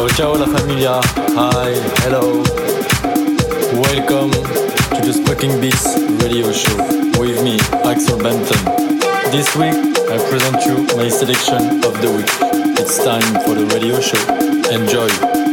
Ciao, ciao la familia. Hi, hello. Welcome to the Smoking Beats radio show with me, Axel Benton. This week, I present you my selection of the week. It's time for the radio show. Enjoy.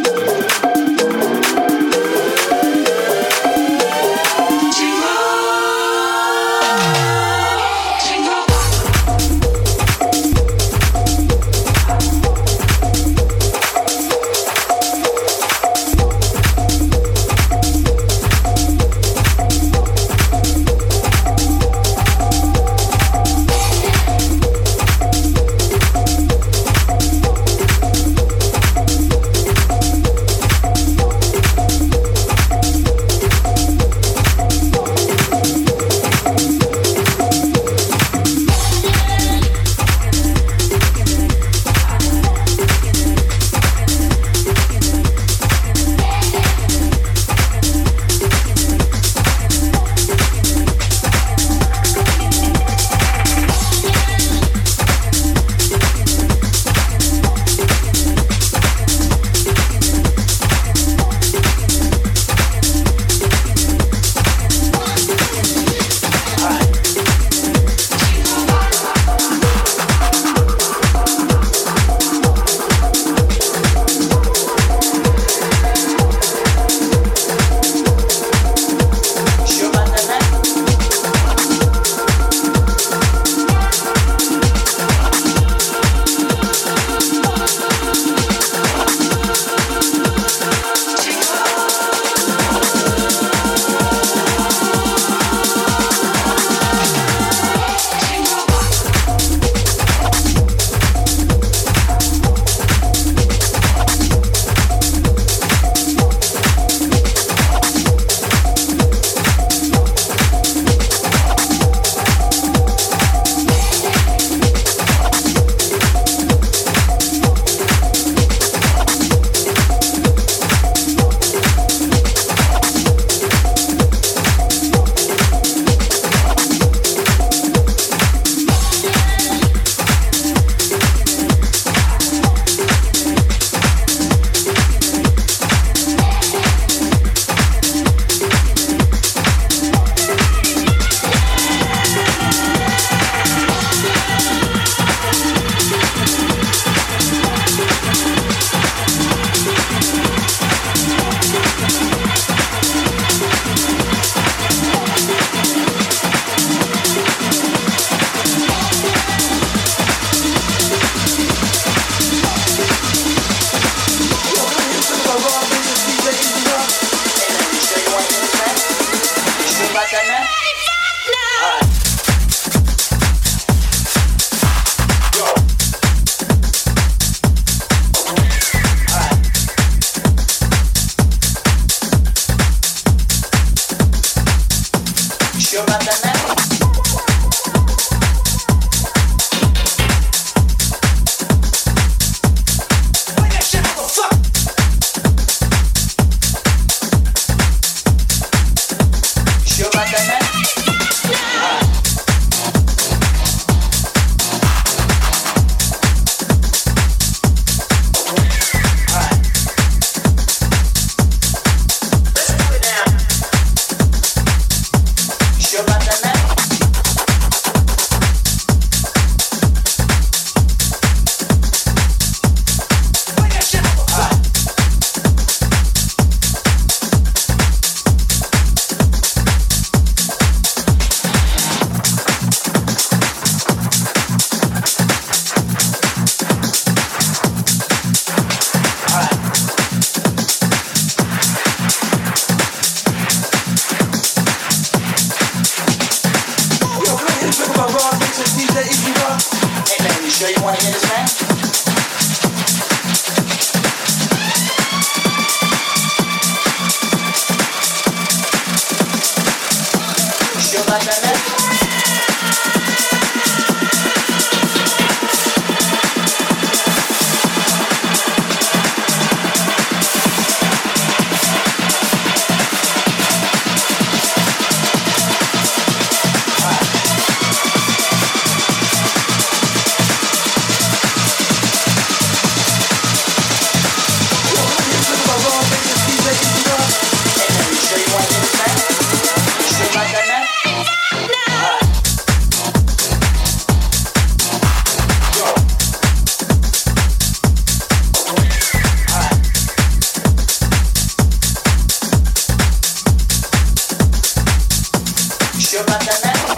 またね。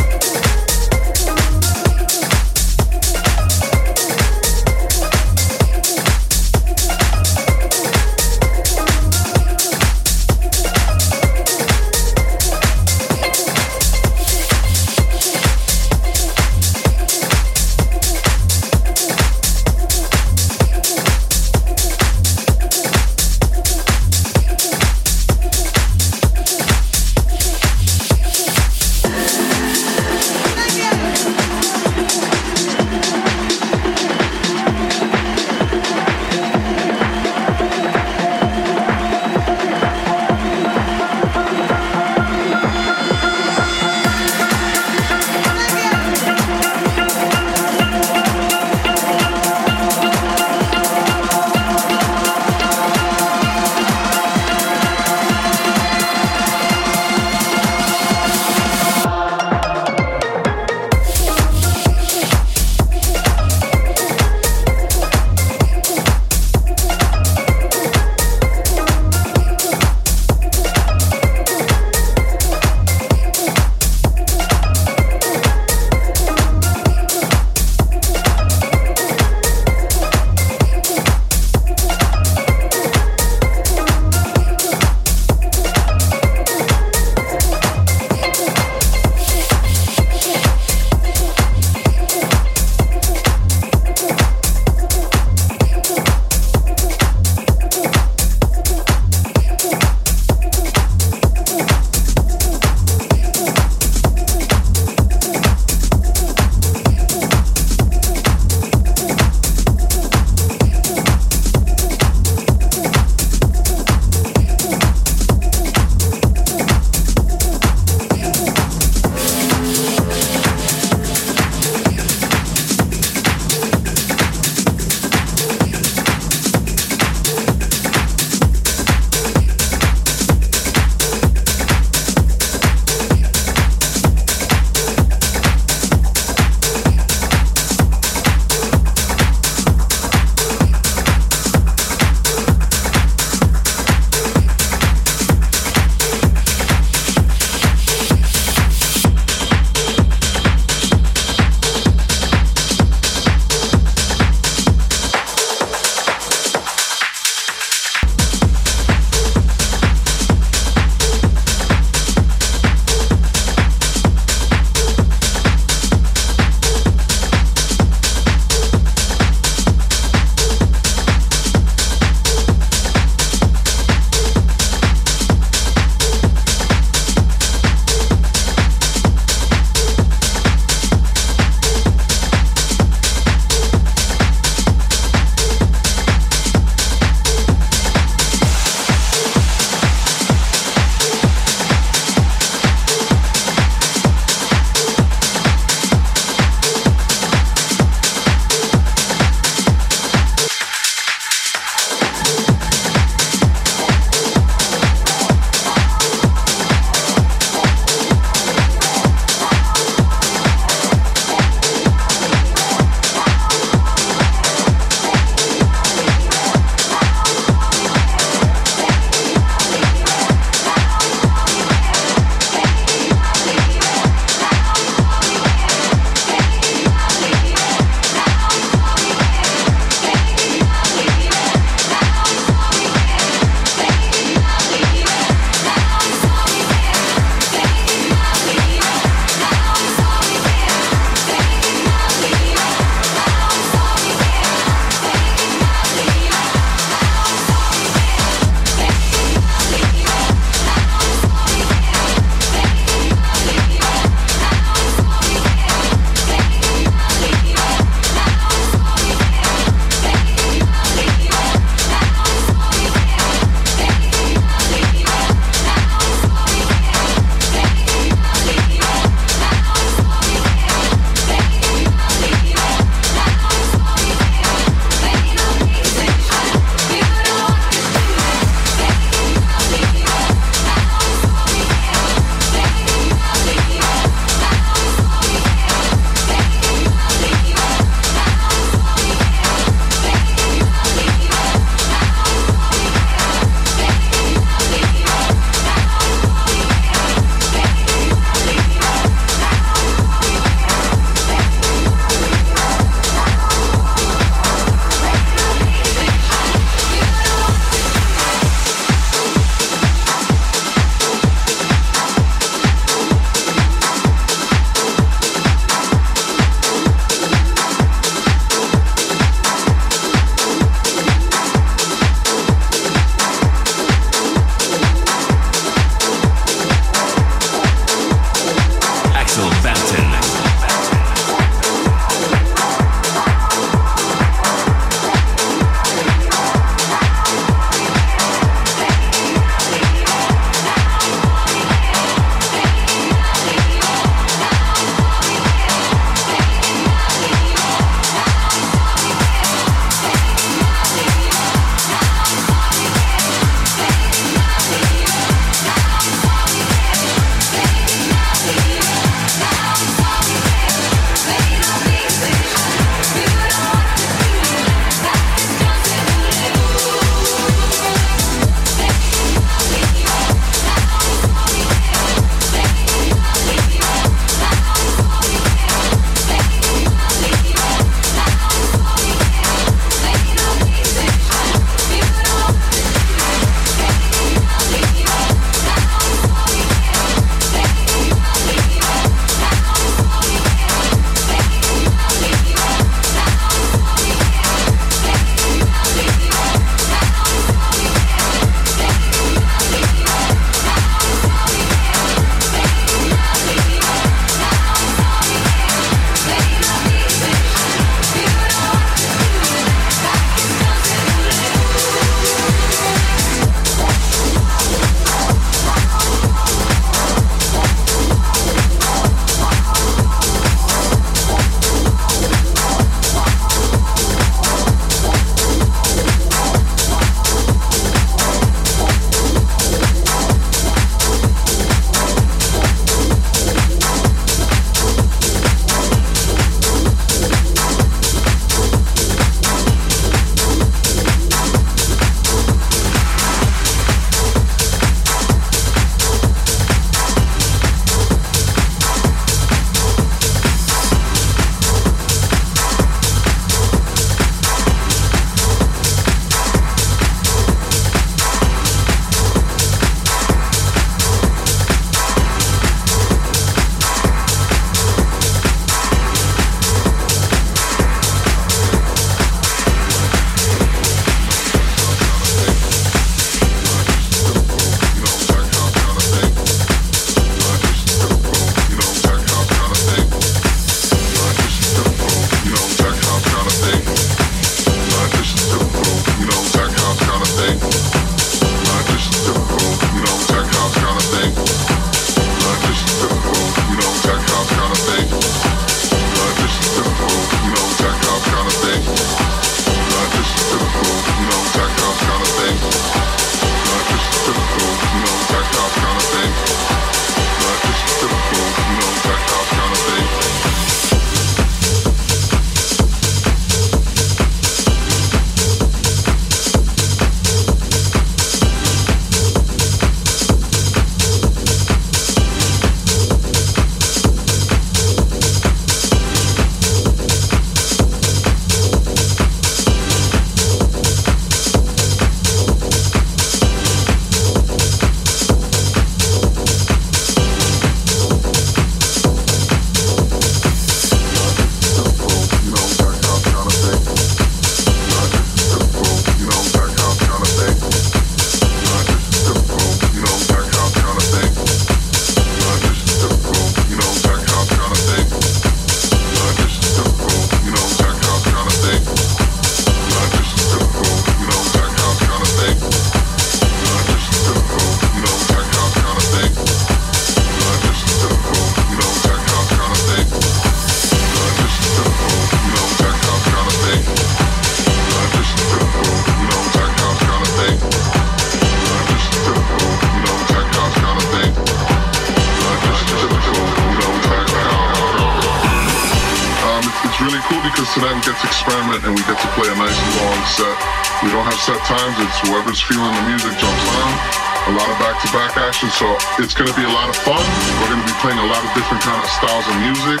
playing a lot of different kind of styles of music.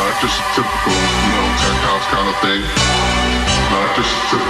Not just a typical, you know, tech house kind of thing. Not just a typical